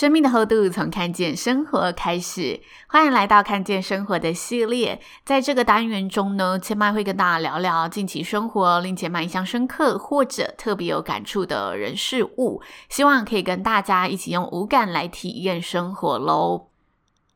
生命的厚度从看见生活开始，欢迎来到看见生活的系列。在这个单元中呢，千麦会跟大家聊聊近期生活令千麦印象深刻或者特别有感触的人事物，希望可以跟大家一起用五感来体验生活喽。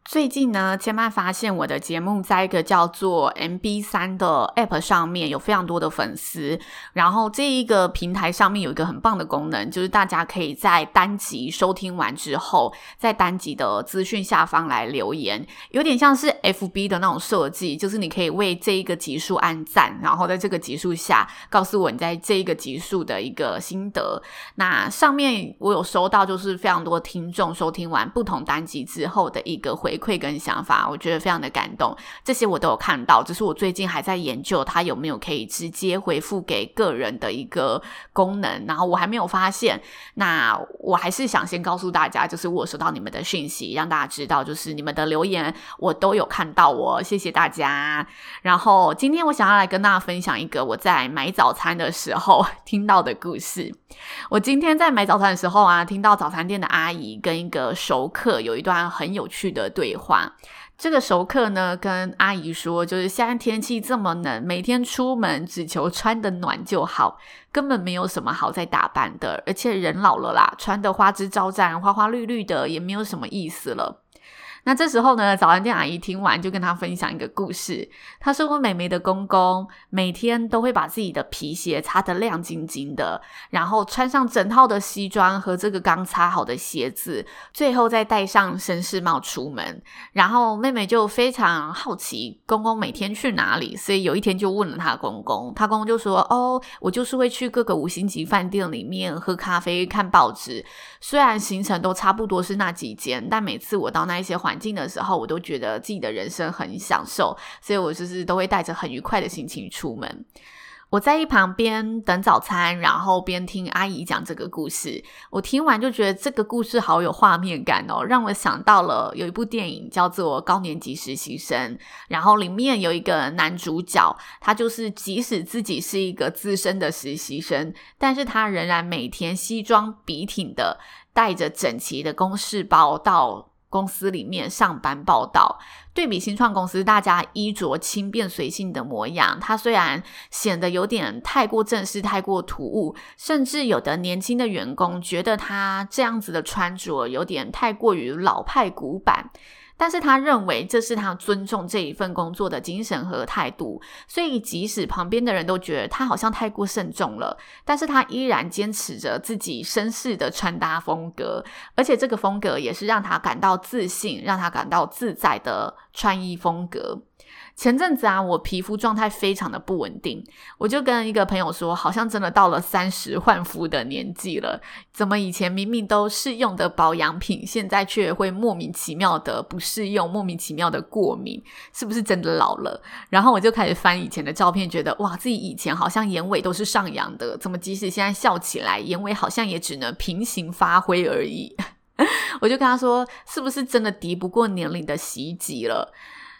最近呢，千嫚发现我的节目在一个叫做 MB3 的 App 上面有非常多的粉丝，然后这一个平台上面有一个很棒的功能，就是大家可以在单集收听完之后，在单集的资讯下方来留言，有点像是 FB 的那种设计，就是你可以为这一个集数按赞，然后在这个集数下告诉我你在这一个集数的一个心得。那上面我有收到，就是非常多听众收听完不同单集之后的一个回。回馈跟想法，我觉得非常的感动，这些我都有看到，只是我最近还在研究它有没有可以直接回复给个人的一个功能，然后我还没有发现。那我还是想先告诉大家，就是我收到你们的讯息，让大家知道，就是你们的留言我都有看到我，谢谢大家。然后今天我想要来跟大家分享一个我在买早餐的时候 听到的故事。我今天在买早餐的时候啊，听到早餐店的阿姨跟一个熟客有一段很有趣的对对话，这个熟客呢跟阿姨说，就是现在天气这么冷，每天出门只求穿的暖就好，根本没有什么好再打扮的，而且人老了啦，穿的花枝招展、花花绿绿的也没有什么意思了。那这时候呢，早餐店阿姨听完就跟他分享一个故事。他说：“我美眉的公公每天都会把自己的皮鞋擦得亮晶晶的，然后穿上整套的西装和这个刚擦好的鞋子，最后再戴上绅士帽出门。然后妹妹就非常好奇公公每天去哪里，所以有一天就问了他公公。他公公就说：‘哦，我就是会去各个五星级饭店里面喝咖啡、看报纸。虽然行程都差不多是那几间，但每次我到那一些环。’环境的时候，我都觉得自己的人生很享受，所以我就是都会带着很愉快的心情出门。我在一旁边等早餐，然后边听阿姨讲这个故事。我听完就觉得这个故事好有画面感哦，让我想到了有一部电影叫做《高年级实习生》，然后里面有一个男主角，他就是即使自己是一个资深的实习生，但是他仍然每天西装笔挺的，带着整齐的公事包到。公司里面上班报道，对比新创公司大家衣着轻便随性的模样，他虽然显得有点太过正式、太过突兀，甚至有的年轻的员工觉得他这样子的穿着有点太过于老派古板。但是他认为这是他尊重这一份工作的精神和态度，所以即使旁边的人都觉得他好像太过慎重了，但是他依然坚持着自己绅士的穿搭风格，而且这个风格也是让他感到自信、让他感到自在的穿衣风格。前阵子啊，我皮肤状态非常的不稳定，我就跟一个朋友说，好像真的到了三十换肤的年纪了，怎么以前明明都适用的保养品，现在却会莫名其妙的不适用，莫名其妙的过敏，是不是真的老了？然后我就开始翻以前的照片，觉得哇，自己以前好像眼尾都是上扬的，怎么即使现在笑起来，眼尾好像也只能平行发挥而已？我就跟他说，是不是真的敌不过年龄的袭击了？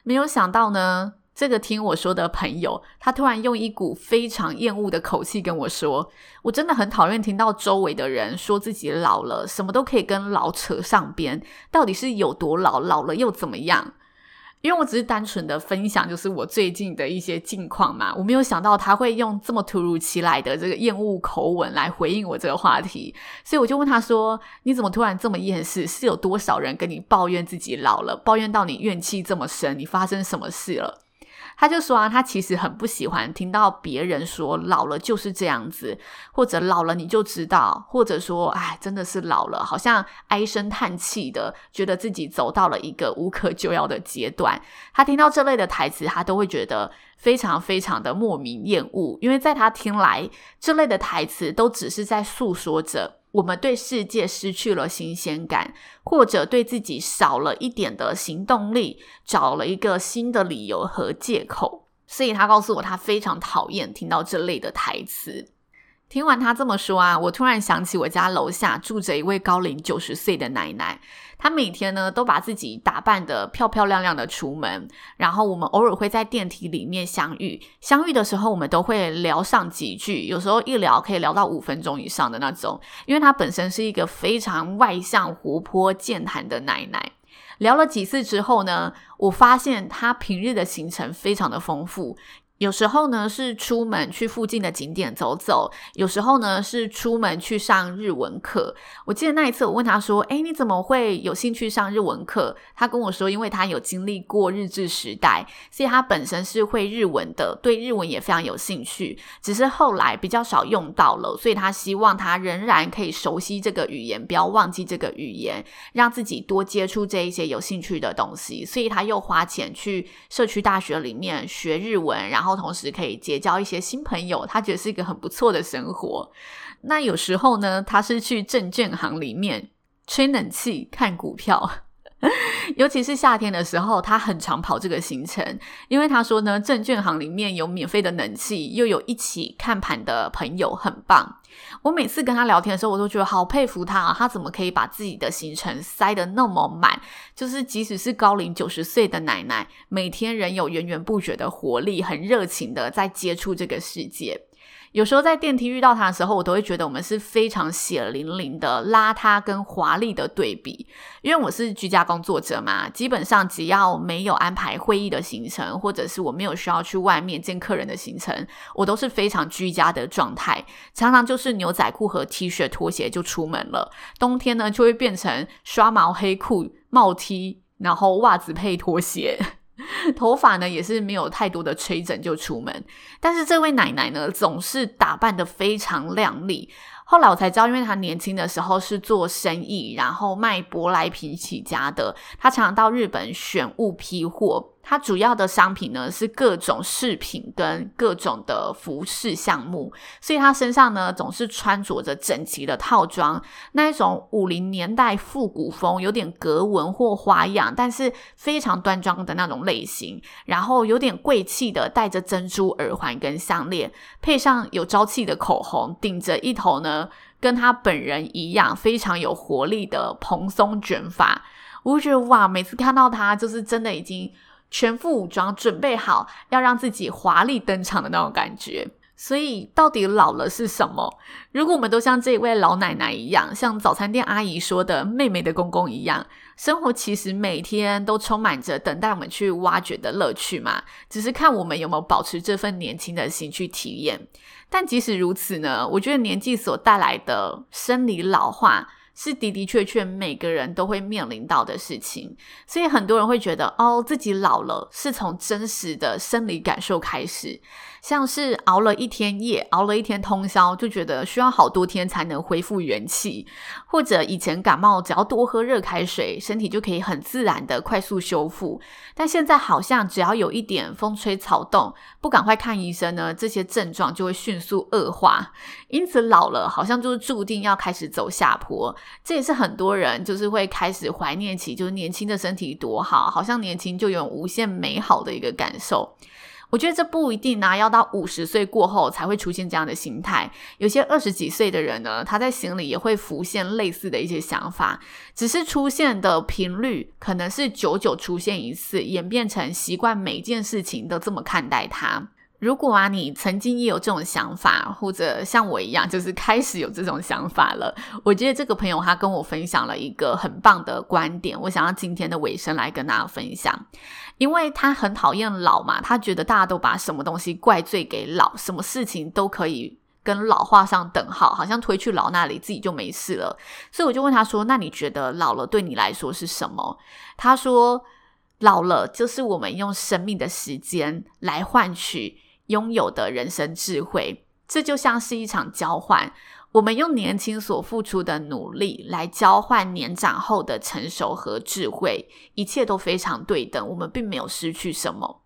没有想到呢，这个听我说的朋友，他突然用一股非常厌恶的口气跟我说：“我真的很讨厌听到周围的人说自己老了，什么都可以跟老扯上边，到底是有多老？老了又怎么样？”因为我只是单纯的分享，就是我最近的一些近况嘛，我没有想到他会用这么突如其来的这个厌恶口吻来回应我这个话题，所以我就问他说：“你怎么突然这么厌世？是有多少人跟你抱怨自己老了，抱怨到你怨气这么深？你发生什么事了？”他就说啊，他其实很不喜欢听到别人说老了就是这样子，或者老了你就知道，或者说哎，真的是老了，好像唉声叹气的，觉得自己走到了一个无可救药的阶段。他听到这类的台词，他都会觉得非常非常的莫名厌恶，因为在他听来，这类的台词都只是在诉说着我们对世界失去了新鲜感，或者对自己少了一点的行动力，找了一个新的理由和借口。所以他告诉我，他非常讨厌听到这类的台词。听完他这么说啊，我突然想起我家楼下住着一位高龄九十岁的奶奶。她每天呢都把自己打扮得漂漂亮亮的出门，然后我们偶尔会在电梯里面相遇。相遇的时候，我们都会聊上几句，有时候一聊可以聊到五分钟以上的那种。因为她本身是一个非常外向、活泼、健谈的奶奶。聊了几次之后呢，我发现她平日的行程非常的丰富。有时候呢是出门去附近的景点走走，有时候呢是出门去上日文课。我记得那一次我问他说：“诶，你怎么会有兴趣上日文课？”他跟我说：“因为他有经历过日治时代，所以他本身是会日文的，对日文也非常有兴趣。只是后来比较少用到了，所以他希望他仍然可以熟悉这个语言，不要忘记这个语言，让自己多接触这一些有兴趣的东西。所以他又花钱去社区大学里面学日文，然后。同时可以结交一些新朋友，他觉得是一个很不错的生活。那有时候呢，他是去证券行里面吹冷气看股票。尤其是夏天的时候，他很常跑这个行程，因为他说呢，证券行里面有免费的冷气，又有一起看盘的朋友，很棒。我每次跟他聊天的时候，我都觉得好佩服他啊，他怎么可以把自己的行程塞得那么满？就是即使是高龄九十岁的奶奶，每天仍有源源不绝的活力，很热情的在接触这个世界。有时候在电梯遇到他的时候，我都会觉得我们是非常血淋淋的邋遢跟华丽的对比。因为我是居家工作者嘛，基本上只要没有安排会议的行程，或者是我没有需要去外面见客人的行程，我都是非常居家的状态，常常就是牛仔裤和 T 恤拖鞋就出门了。冬天呢，就会变成刷毛黑裤帽 T，然后袜子配拖鞋。头发呢也是没有太多的吹整就出门，但是这位奶奶呢总是打扮的非常靓丽。后来我才知道，因为他年轻的时候是做生意，然后卖舶来品起家的，他常常到日本选物批货。他主要的商品呢是各种饰品跟各种的服饰项目，所以他身上呢总是穿着着整齐的套装，那一种五零年代复古风，有点格纹或花样，但是非常端庄的那种类型。然后有点贵气的，戴着珍珠耳环跟项链，配上有朝气的口红，顶着一头呢跟他本人一样非常有活力的蓬松卷发。我觉得哇，每次看到他就是真的已经。全副武装，准备好要让自己华丽登场的那种感觉。所以，到底老了是什么？如果我们都像这位老奶奶一样，像早餐店阿姨说的“妹妹的公公”一样，生活其实每天都充满着等待我们去挖掘的乐趣嘛。只是看我们有没有保持这份年轻的心去体验。但即使如此呢，我觉得年纪所带来的生理老化。是的的确确每个人都会面临到的事情，所以很多人会觉得哦，自己老了是从真实的生理感受开始。像是熬了一天夜，熬了一天通宵，就觉得需要好多天才能恢复元气；或者以前感冒，只要多喝热开水，身体就可以很自然的快速修复。但现在好像只要有一点风吹草动，不赶快看医生呢，这些症状就会迅速恶化。因此老了好像就是注定要开始走下坡。这也是很多人就是会开始怀念起，就是年轻的身体多好，好像年轻就有无限美好的一个感受。我觉得这不一定啊，要到五十岁过后才会出现这样的心态。有些二十几岁的人呢，他在心里也会浮现类似的一些想法，只是出现的频率可能是久久出现一次，演变成习惯每件事情都这么看待它。如果啊，你曾经也有这种想法，或者像我一样，就是开始有这种想法了，我觉得这个朋友他跟我分享了一个很棒的观点，我想要今天的尾声来跟大家分享，因为他很讨厌老嘛，他觉得大家都把什么东西怪罪给老，什么事情都可以跟老画上等号，好像推去老那里自己就没事了，所以我就问他说：“那你觉得老了对你来说是什么？”他说。老了就是我们用生命的时间来换取拥有的人生智慧，这就像是一场交换。我们用年轻所付出的努力来交换年长后的成熟和智慧，一切都非常对等，我们并没有失去什么。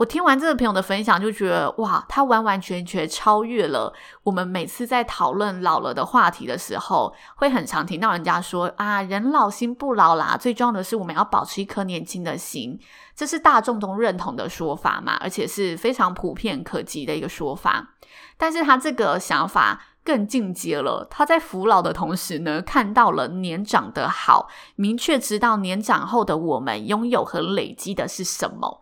我听完这个朋友的分享，就觉得哇，他完完全全超越了我们每次在讨论老了的话题的时候，会很常听到人家说啊，人老心不老啦，最重要的是我们要保持一颗年轻的心，这是大众都认同的说法嘛，而且是非常普遍可及的一个说法。但是他这个想法。更进阶了，他在服老的同时呢，看到了年长的好，明确知道年长后的我们拥有和累积的是什么。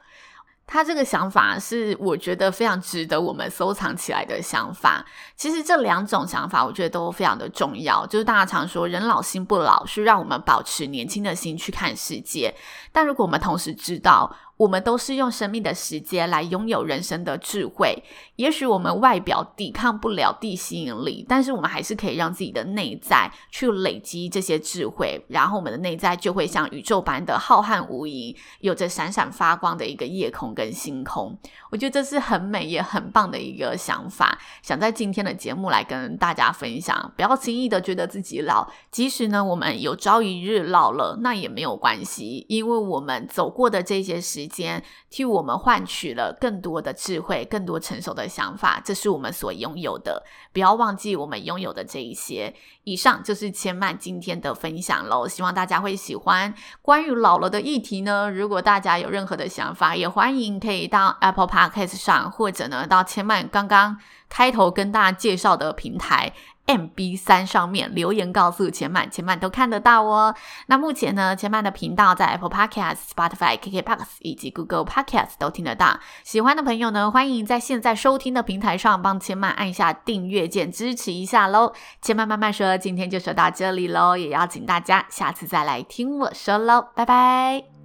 他这个想法是我觉得非常值得我们收藏起来的想法。其实这两种想法，我觉得都非常的重要。就是大家常说“人老心不老”，是让我们保持年轻的心去看世界。但如果我们同时知道，我们都是用生命的时间来拥有人生的智慧。也许我们外表抵抗不了地吸引力，但是我们还是可以让自己的内在去累积这些智慧，然后我们的内在就会像宇宙般的浩瀚无垠，有着闪闪发光的一个夜空跟星空。我觉得这是很美也很棒的一个想法，想在今天的节目来跟大家分享。不要轻易的觉得自己老，即使呢我们有朝一日老了，那也没有关系，因为我们走过的这些时间替我们换取了更多的智慧，更多成熟的想法，这是我们所拥有的。不要忘记我们拥有的这一些。以上就是千曼今天的分享喽，希望大家会喜欢。关于老了的议题呢，如果大家有任何的想法，也欢迎可以到 Apple Podcast 上，或者呢到千曼刚刚开头跟大家介绍的平台。MB 三上面留言告诉千曼，千曼都看得到哦。那目前呢，千曼的频道在 Apple Podcast、Spotify、KKBOX 以及 Google Podcast 都听得到。喜欢的朋友呢，欢迎在现在收听的平台上帮千曼按下订阅键，支持一下喽。千曼慢慢说，今天就说到这里喽，也邀请大家下次再来听我说喽，拜拜。